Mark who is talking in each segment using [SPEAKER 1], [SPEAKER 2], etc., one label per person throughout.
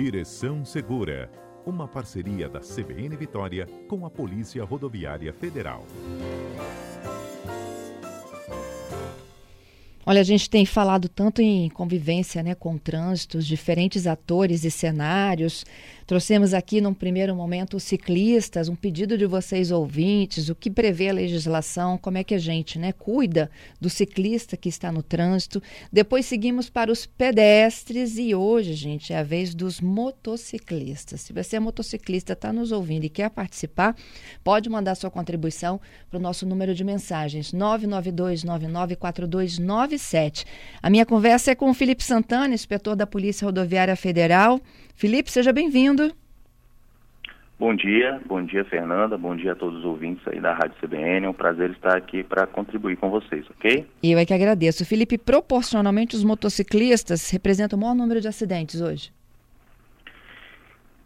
[SPEAKER 1] Direção Segura, uma parceria da CBN Vitória com a Polícia Rodoviária Federal.
[SPEAKER 2] Olha, a gente tem falado tanto em convivência né, com trânsitos, diferentes atores e cenários. Trouxemos aqui, num primeiro momento, os ciclistas, um pedido de vocês ouvintes, o que prevê a legislação, como é que a gente né, cuida do ciclista que está no trânsito. Depois seguimos para os pedestres e hoje, gente, é a vez dos motociclistas. Se você é motociclista, está nos ouvindo e quer participar, pode mandar sua contribuição para o nosso número de mensagens 992 994297. A minha conversa é com o Felipe Santana, inspetor da Polícia Rodoviária Federal. Felipe, seja bem-vindo.
[SPEAKER 3] Bom dia, bom dia Fernanda, bom dia a todos os ouvintes aí da Rádio CBN. É um prazer estar aqui para contribuir com vocês, ok?
[SPEAKER 2] Eu é que agradeço. Felipe, proporcionalmente os motociclistas representam o maior número de acidentes hoje?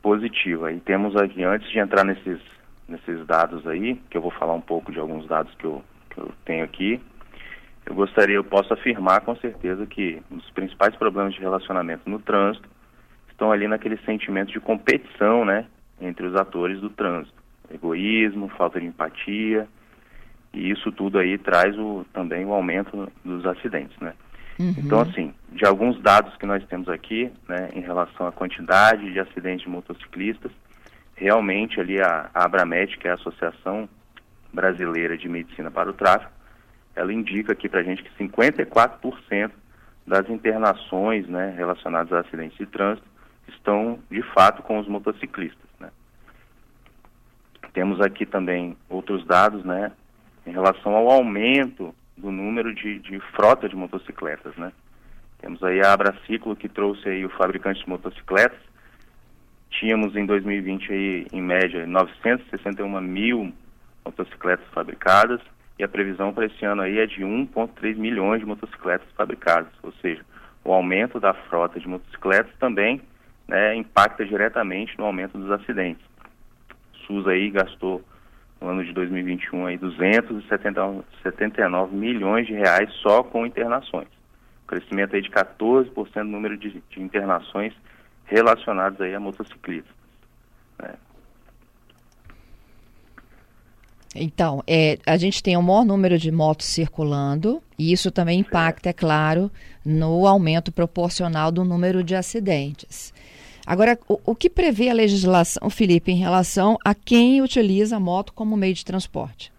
[SPEAKER 3] Positivo. Aí temos aqui, antes de entrar nesses, nesses dados aí, que eu vou falar um pouco de alguns dados que eu, que eu tenho aqui, eu gostaria, eu posso afirmar com certeza que um dos principais problemas de relacionamento no trânsito estão ali naquele sentimento de competição, né, entre os atores do trânsito. Egoísmo, falta de empatia, e isso tudo aí traz o, também o aumento dos acidentes, né. Uhum. Então, assim, de alguns dados que nós temos aqui, né, em relação à quantidade de acidentes de motociclistas, realmente ali a, a Abramet, que é a Associação Brasileira de Medicina para o Tráfego, ela indica aqui para a gente que 54% das internações né, relacionadas a acidentes de trânsito estão de fato com os motociclistas. Né? Temos aqui também outros dados né, em relação ao aumento do número de, de frota de motocicletas. Né? Temos aí a Abraciclo que trouxe aí o fabricante de motocicletas. Tínhamos em 2020 aí, em média, 961 mil motocicletas fabricadas e a previsão para esse ano aí é de 1,3 milhões de motocicletas fabricadas, ou seja, o aumento da frota de motocicletas também né, impacta diretamente no aumento dos acidentes. O SUS aí gastou no ano de 2021 aí 279 milhões de reais só com internações. crescimento aí de 14% no número de, de, internações relacionadas aí a motociclistas. Né.
[SPEAKER 2] Então, é, a gente tem o maior número de motos circulando, e isso também impacta, é claro, no aumento proporcional do número de acidentes. Agora, o, o, que prevê a legislação, Felipe, em relação a quem utiliza a moto como meio de transporte?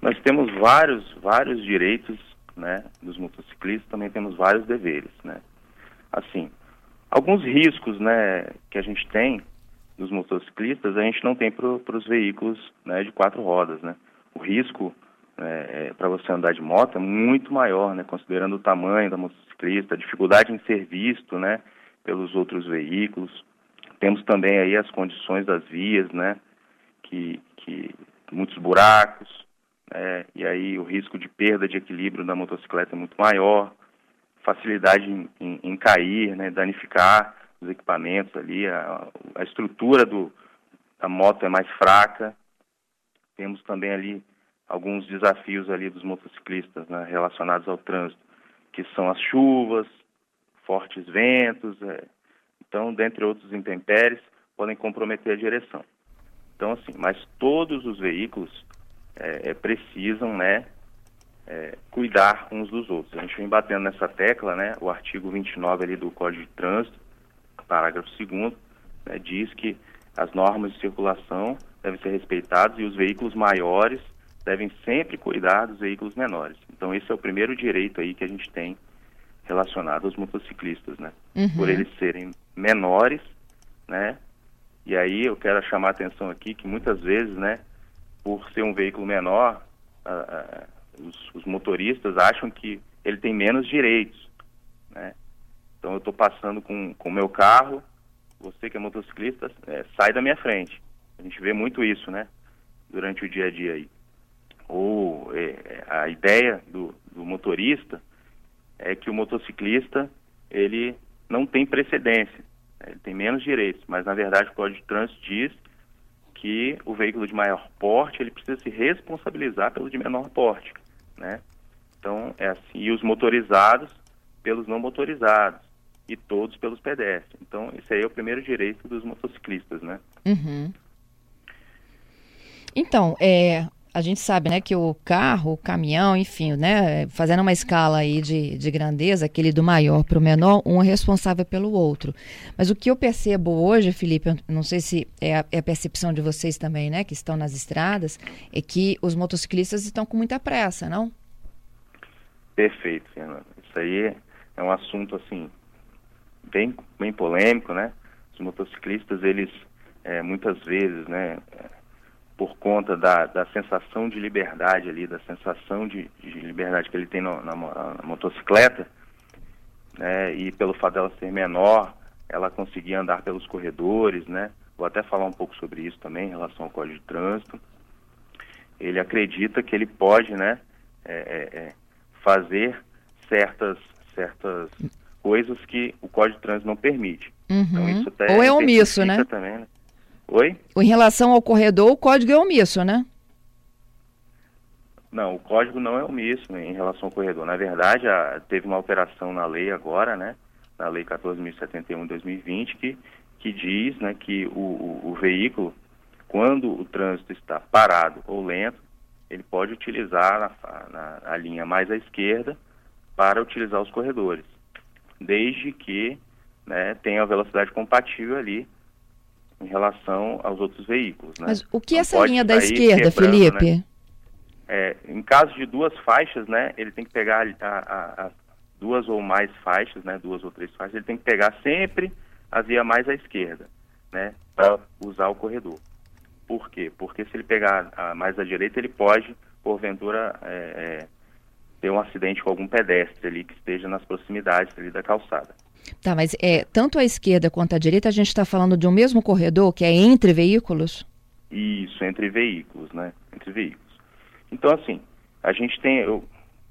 [SPEAKER 3] Nós temos vários, vários direitos né, dos motociclistas, também temos vários deveres. Né? Assim, alguns riscos né, que a gente tem dos motociclistas, a gente não tem para os veículos né, de quatro rodas. Né? O risco é, para você andar de moto é muito maior, né, considerando o tamanho da motociclista, a dificuldade em ser visto, né, pelos outros veículos. Temos também aí as condições das vias, né? Que, que muitos buracos, né, e aí o risco de perda de equilíbrio da motocicleta é muito maior, facilidade em, em, em cair, né, danificar os equipamentos ali, a, a estrutura do, da moto é mais fraca. Temos também ali alguns desafios ali dos motociclistas né, relacionados ao trânsito, que são as chuvas, fortes ventos, é, então, dentre outros intempéries, podem comprometer a direção. Então, assim, mas todos os veículos é, é, precisam, né, é, cuidar uns dos outros. A gente vem batendo nessa tecla, né, o artigo 29 ali do Código de Trânsito, parágrafo 2 né, diz que as normas de circulação devem ser respeitadas e os veículos maiores devem sempre cuidar dos veículos menores. Então, esse é o primeiro direito aí que a gente tem relacionado aos motociclistas, né? Uhum. Por eles serem menores, né? E aí eu quero chamar a atenção aqui que muitas vezes, né, por ser um veículo menor, os, os, motoristas acham que ele tem menos direitos, né? Então eu estou passando com o meu carro, você que é motociclista, é, sai da minha frente. A gente vê muito isso, né? Durante o dia a dia aí. Ou é, a ideia do, do motorista é que o motociclista ele não tem precedência, né? ele tem menos direitos, mas na verdade o Código de Trânsito diz que o veículo de maior porte ele precisa se responsabilizar pelo de menor porte, né? Então é assim e os motorizados pelos não motorizados. e todos pelos pedestres. Então, esse aí é o primeiro direito dos motociclistas, né?
[SPEAKER 2] Uhum. Então, é, a gente sabe, né, que o carro, o caminhão, enfim, né, fazendo uma escala aí de, de grandeza, aquele do maior para o menor, um é responsável pelo outro. Mas o que eu percebo hoje, Felipe, não sei se é a, é a percepção de vocês também, né, que estão nas estradas, é que os motociclistas estão com muita pressa, não?
[SPEAKER 3] Perfeito, Fernanda. Isso aí é um assunto, assim, bem, bem polêmico, né? Os motociclistas, eles, é, muitas vezes, né, por conta da, da sensação de liberdade ali, da sensação de, de liberdade que ele tem no, na, na, motocicleta, né, e pelo fato dela ser menor, ela conseguia andar pelos corredores, né, vou até falar um pouco sobre isso também em relação ao Código de Trânsito. Ele acredita que ele pode, né, é, é, é fazer certas, certas coisas que o Código de Trânsito não permite.
[SPEAKER 2] Uhum. Então, isso até Ou é omisso, né?
[SPEAKER 3] Também, né? Oi?
[SPEAKER 2] Em relação ao corredor, o código é omisso, né?
[SPEAKER 3] Não, o código não é omisso em relação ao corredor. Na verdade, a, teve uma alteração na lei agora, né? Na lei 14.071 de 2020, que, que diz né, que o, o, o veículo, quando o trânsito está parado ou lento, ele pode utilizar na, na, a linha mais à esquerda para utilizar os corredores, desde que né, tenha a velocidade compatível ali em relação aos outros veículos. Né?
[SPEAKER 2] Mas o que é essa linha da esquerda, Felipe? Né?
[SPEAKER 3] É, em caso de duas faixas, né, ele tem que pegar a, a, a, duas ou mais faixas, né, duas ou três faixas, ele tem que pegar sempre a via mais à esquerda, né, para usar o corredor. Por quê? Porque se ele pegar a mais à direita, ele pode, porventura, é, é, ter um acidente com algum pedestre ali que esteja nas proximidades ali da calçada.
[SPEAKER 2] Tá, mas é, tanto a esquerda quanto a direita, a gente está falando de um mesmo corredor, que é entre veículos?
[SPEAKER 3] Isso, entre veículos, né? Entre veículos. Então, assim, a gente tem eu,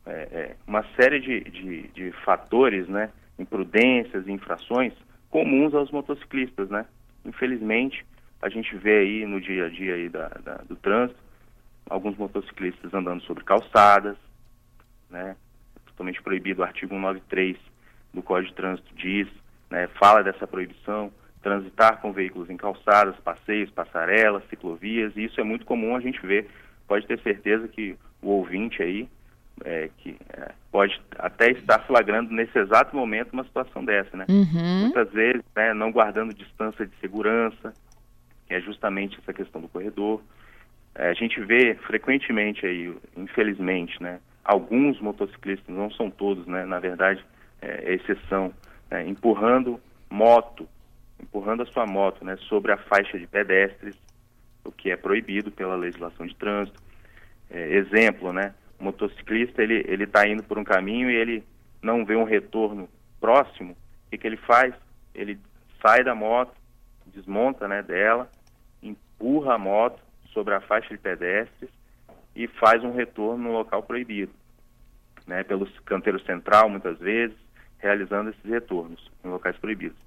[SPEAKER 3] é, é, uma série de, de, de, fatores, né? Imprudências, infrações comuns aos motociclistas, né? Infelizmente, a gente vê aí no dia a dia aí da, da, do trânsito, alguns motociclistas andando sobre calçadas, né? Totalmente proibido o artigo 193 do Código de Trânsito diz, né, fala dessa proibição, transitar com veículos em calçadas, passeios, passarelas, ciclovias, e isso é muito comum a gente ver. Pode ter certeza que o ouvinte aí, é, que é, pode até estar flagrando nesse exato momento uma situação dessa, né?
[SPEAKER 2] Uhum.
[SPEAKER 3] Muitas vezes, né, não guardando distância de segurança, que é justamente essa questão do corredor. É, a gente vê frequentemente aí, infelizmente, né, alguns motociclistas, não são todos, né, na verdade, é, exceção, né, empurrando moto, empurrando a sua moto né, sobre a faixa de pedestres, o que é proibido pela legislação de trânsito. É, exemplo, né, o motociclista ele ele está indo por um caminho e ele não vê um retorno próximo, o que, que ele faz? Ele sai da moto, desmonta né, dela, empurra a moto sobre a faixa de pedestres e faz um retorno no local proibido, né, pelo canteiro central muitas vezes, realizando esses retornos em locais proibidos.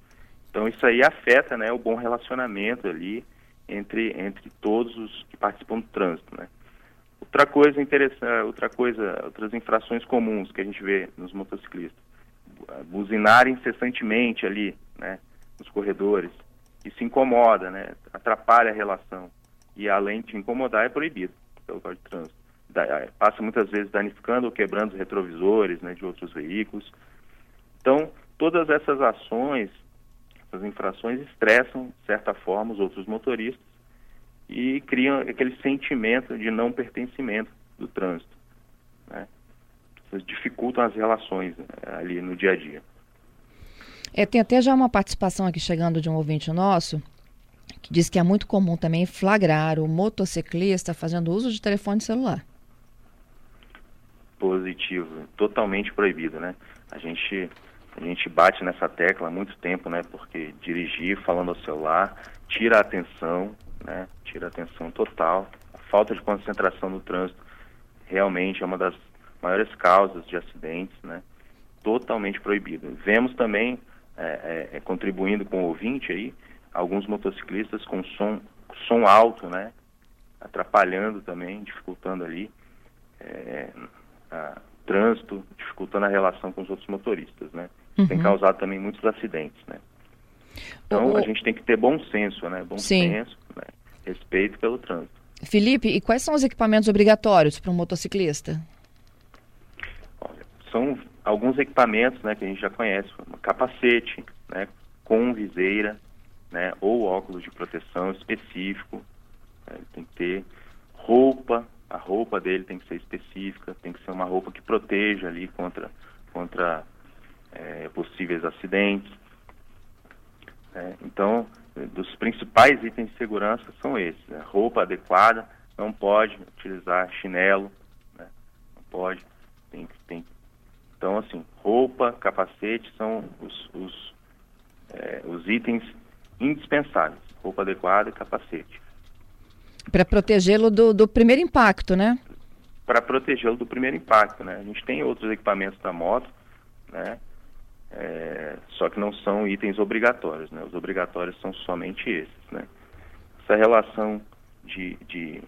[SPEAKER 3] Então isso aí afeta né, o bom relacionamento ali entre, entre todos os que participam do trânsito. Né? Outra coisa interessante, outra coisa, outras infrações comuns que a gente vê nos motociclistas, buzinar incessantemente ali, né, nos corredores, isso incomoda, né, atrapalha a relação e além de incomodar é proibido pelo Código de Trânsito. Da, passa muitas vezes danificando ou quebrando os retrovisores né, de outros veículos. Então, todas essas ações, essas infrações estressam, de certa forma, os outros motoristas e criam aquele sentimento de não pertencimento do trânsito. Né? dificultam as relações né, ali no dia a dia.
[SPEAKER 2] É, tem até já uma participação aqui chegando de um ouvinte nosso que diz que é muito comum também flagrar o motociclista fazendo uso de telefone celular.
[SPEAKER 3] Positivo, totalmente proibido, né? A gente a gente bate nessa tecla há muito tempo, né? Porque dirigir falando ao celular tira a atenção, né? Tira a atenção total. A falta de concentração no trânsito realmente é uma das maiores causas de acidentes, né? Totalmente proibido. Vemos também, é, é, é contribuindo com o ouvinte aí, alguns motociclistas com som, som alto, né? Atrapalhando também, dificultando ali é, a, trânsito, dificultando a relação com os outros motoristas, né? Uhum. tem causado também muitos acidentes, né? Então
[SPEAKER 2] O-
[SPEAKER 3] a gente tem que ter bom senso, né? Bom
[SPEAKER 2] Sim.
[SPEAKER 3] senso, né? respeito pelo trânsito.
[SPEAKER 2] Felipe, e quais são os equipamentos obrigatórios para um motociclista?
[SPEAKER 3] Olha, são alguns equipamentos, né, que a gente já conhece, capacete, né, com viseira, né, ou óculos de proteção específico. né, tem que ter roupa, a roupa dele tem que ser específica, tem que ser uma roupa que proteja ali contra contra eh, possíveis acidentes. né. então, dos principais itens de segurança são esses: né, roupa adequada, não pode utilizar chinelo, né, não pode, tem que tem então, assim, roupa, capacete são os, os, eh, os itens indispensáveis. Roupa adequada e capacete.
[SPEAKER 2] Para protegê-lo do, do primeiro impacto, né?
[SPEAKER 3] Para protegê-lo do primeiro impacto, né? A gente tem outros equipamentos da moto, né? Eh, só que não são itens obrigatórios, né? Os obrigatórios são somente esses, né? Essa relação de, de,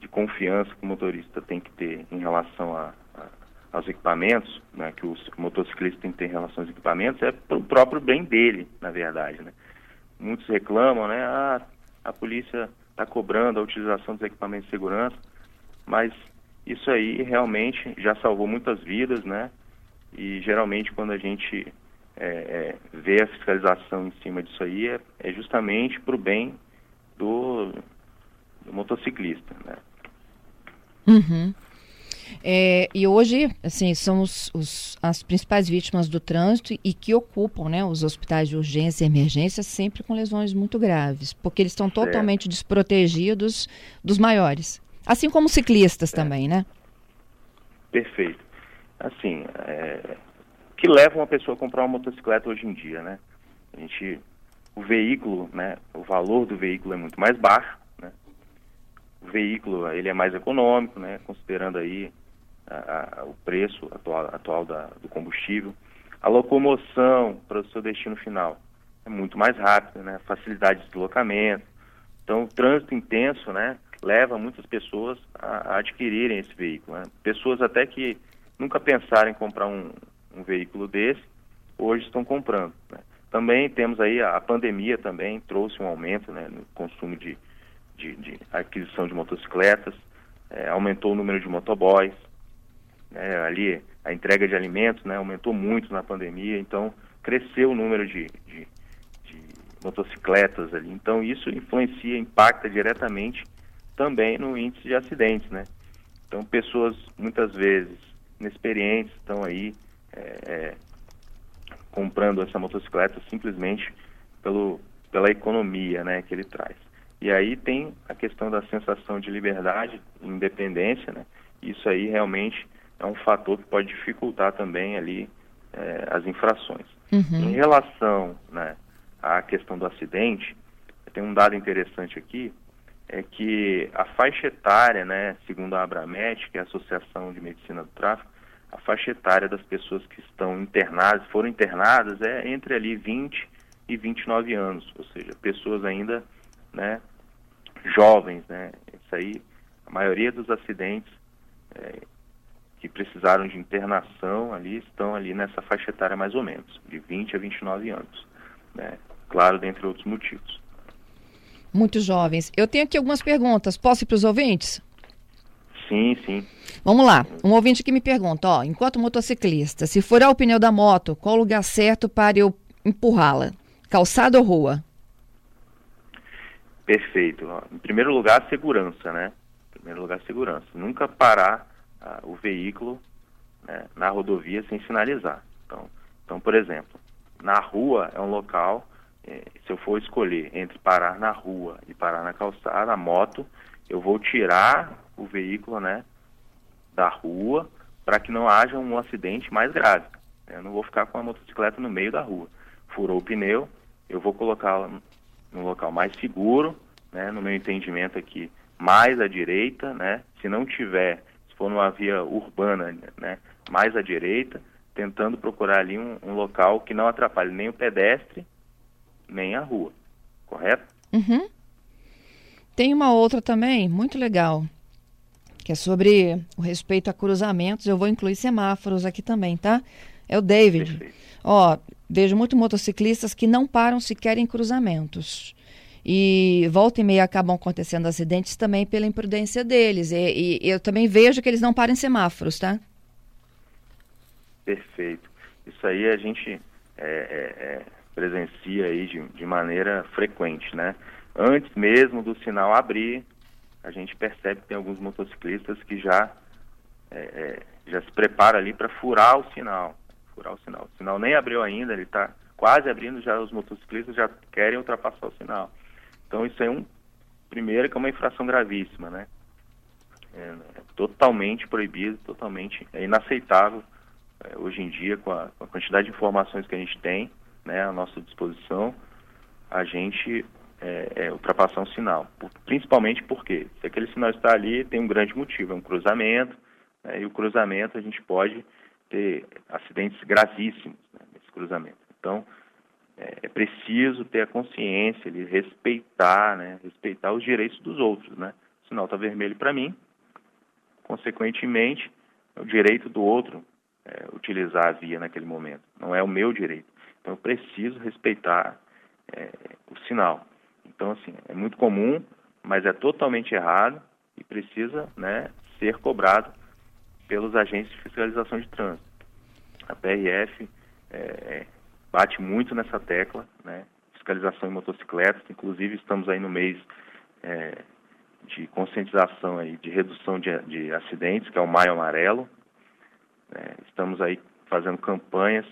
[SPEAKER 3] de confiança que o motorista tem que ter em relação a, a- aos equipamentos, né, que o motociclista tem que ter em relação aos equipamentos, é para o próprio bem dele, na verdade, né? Muitos reclamam, né, ah, a polícia está cobrando a utilização dos equipamentos de segurança, mas isso aí realmente já salvou muitas vidas, né? E geralmente quando a gente é, é, vê a fiscalização em cima disso aí é, é justamente para o bem do, do motociclista, né?
[SPEAKER 2] Uhum. É, e hoje, assim, são os, os- as principais vítimas do trânsito e que ocupam né, os hospitais de urgência e emergência sempre com lesões muito graves, porque eles estão totalmente desprotegidos dos maiores. Assim como ciclistas também, né?
[SPEAKER 3] Perfeito. Assim, é, que leva uma pessoa a comprar uma motocicleta hoje em dia, né? A gente, o veículo, né? O valor do veículo é muito mais baixo, né? O veículo, ele é mais econômico, né? Considerando aí a- a- o preço atual, atual da- do combustível. A locomoção para o seu destino final é muito mais rápida, né? Facilidade de deslocamento. Então, o trânsito intenso, né, leva muitas pessoas a, a adquirirem esse veículo. né? Pessoas até que nunca pensaram em comprar um, um veículo desse, hoje estão comprando. né? Também temos aí a, a pandemia também trouxe um aumento né, no consumo de, de, de aquisição de motocicletas, eh, aumentou o número de motoboys, né, ali a entrega de alimentos né, aumentou muito na pandemia, então cresceu o número de, de, de motocicletas ali. Então isso influencia, impacta diretamente também no índice de acidentes, né? Então pessoas muitas vezes inexperientes estão aí é, é, comprando essa motocicleta simplesmente pelo, pela economia, né, que ele traz. E aí tem a questão da sensação de liberdade, independência, né? Isso aí realmente é um fator que pode dificultar também ali eh, as infrações.
[SPEAKER 2] Uhum.
[SPEAKER 3] Em relação né, à questão do acidente, tem um dado interessante aqui, é que a faixa etária, né, segundo a Abramet, que é a Associação de Medicina do Tráfico, a faixa etária das pessoas que estão internadas, foram internadas, é entre ali 20 e 29 anos, ou seja, pessoas ainda, né, jovens, né, isso aí, a maioria dos acidentes é, que precisaram de internação ali estão ali nessa faixa etária mais ou menos, de 20 a 29 anos, né, claro, dentre outros motivos.
[SPEAKER 2] Muito jovens. Eu tenho aqui algumas perguntas. Posso ir para os ouvintes?
[SPEAKER 3] Sim, sim.
[SPEAKER 2] Vamos lá. Um ouvinte que me pergunta, ó, enquanto motociclista, se furar o pneu da moto, qual o lugar certo para eu empurrá-la? Calçada ou rua?
[SPEAKER 3] Perfeito. Em primeiro lugar, segurança, né? Em primeiro lugar, segurança. Nunca parar ah, o veículo né, na rodovia sem sinalizar. Então, então, por exemplo, na rua é um local, se eu for escolher entre parar na rua e parar na calçada, a moto, eu vou tirar o veículo, né, da rua para que não haja um acidente mais grave. Eu não vou ficar com a motocicleta no meio da rua. Furou o pneu, eu vou colocá-la num local mais seguro, né, no meu entendimento aqui, mais à direita, né, se não tiver, se for numa via urbana, né, mais à direita, tentando procurar ali um, um local que não atrapalhe nem o pedestre, nem a rua, correto?
[SPEAKER 2] Uhum. Tem uma outra também, muito legal, que é sobre o respeito a cruzamentos. Eu vou incluir semáforos aqui também, tá? É o David. Perfeito. Ó, vejo muitos motociclistas que não param sequer em cruzamentos. E volta e meia acabam acontecendo acidentes também pela imprudência deles. E, e eu também vejo que eles não param em semáforos, tá?
[SPEAKER 3] Perfeito. Isso aí a gente é, é, é, presencia aí de, de maneira frequente, né? Antes mesmo do sinal abrir, a gente percebe que tem alguns motociclistas que já é, é, já se prepara ali para furar o sinal, furar o sinal. O sinal nem abriu ainda, ele está quase abrindo, já os motociclistas já querem ultrapassar o sinal. Então isso é um primeiro que é uma infração gravíssima, né? É, é totalmente proibido, totalmente é inaceitável é, hoje em dia com a, com a, quantidade de informações que a gente tem, né, à nossa disposição, a gente é, é, ultrapassar um sinal. Por, principalmente porque se aquele sinal está ali, tem um grande motivo, é um cruzamento, né, e o cruzamento a gente pode ter acidentes gravíssimos né, nesse cruzamento. Então, é, é preciso ter a consciência de respeitar, né, respeitar os direitos dos outros, né. O sinal está vermelho para mim, consequentemente, é o direito do outro é, utilizar a via naquele momento. Não é o meu direito. Então, eu preciso respeitar é, o sinal. Então, assim, é muito comum, mas é totalmente errado e precisa né, ser cobrado pelos agentes de fiscalização de trânsito. A PRF é, é, bate muito nessa tecla, né? Fiscalização em motocicletas, inclusive estamos aí no mês é, de conscientização aí, de redução de, de, acidentes, que é o Maio Amarelo. É, estamos aí fazendo campanhas.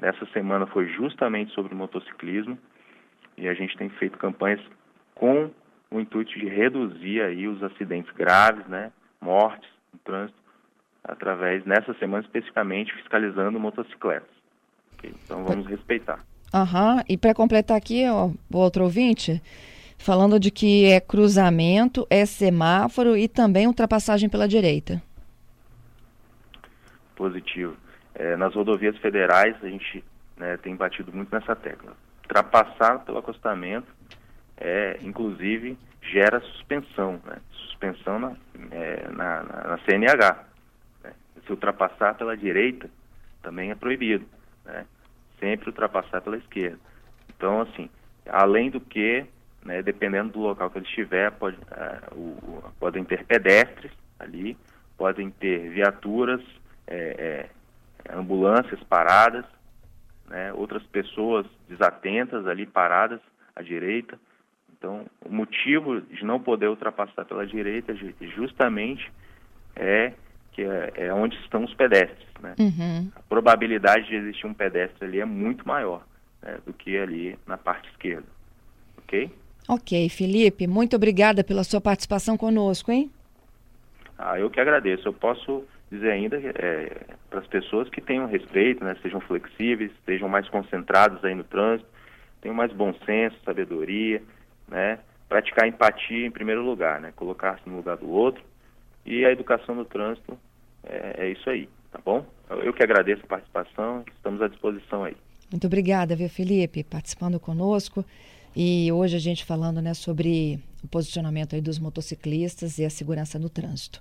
[SPEAKER 3] Nessa semana foi justamente sobre motociclismo e a gente tem feito campanhas com o intuito de reduzir aí os acidentes graves, né, mortes no trânsito, através, nessa semana especificamente, fiscalizando motocicletas. Okay? Então vamos respeitar.
[SPEAKER 2] Aham, uhum. e para completar aqui, ó, o outro ouvinte, falando de que é cruzamento, é semáforo e também ultrapassagem pela direita.
[SPEAKER 3] Positivo. É, nas rodovias federais, a gente né, tem batido muito nessa tecla. Ultrapassar pelo acostamento, é, inclusive, gera suspensão, né? suspensão na, é, na, na, na CNH se ultrapassar pela direita, também é proibido, né? Sempre ultrapassar pela esquerda. Então, assim, além do que, né, dependendo do local que ele estiver, pode, uh, o, podem ter pedestres ali, podem ter viaturas, é, é, ambulâncias paradas, né, outras pessoas desatentas ali paradas à direita. Então, o motivo de não poder ultrapassar pela direita justamente é que é, é onde estão os pedestres. Né? Uhum. A probabilidade de existir um pedestre ali é muito maior né, do que ali na parte esquerda. Ok?
[SPEAKER 2] Ok, Felipe, muito obrigada pela sua participação conosco, hein?
[SPEAKER 3] Ah, eu que agradeço. Eu posso dizer ainda é, para as pessoas que tenham respeito, né, sejam flexíveis, estejam mais concentrados aí no trânsito, tenham mais bom senso, sabedoria, né, praticar empatia em primeiro lugar, né, colocar-se no lugar do outro e a educação do trânsito é, é isso aí, tá bom? Eu que agradeço a participação, estamos à disposição aí.
[SPEAKER 2] Muito obrigada, viu, Felipe, participando conosco. E hoje a gente falando né, sobre o posicionamento aí dos motociclistas e a segurança no trânsito.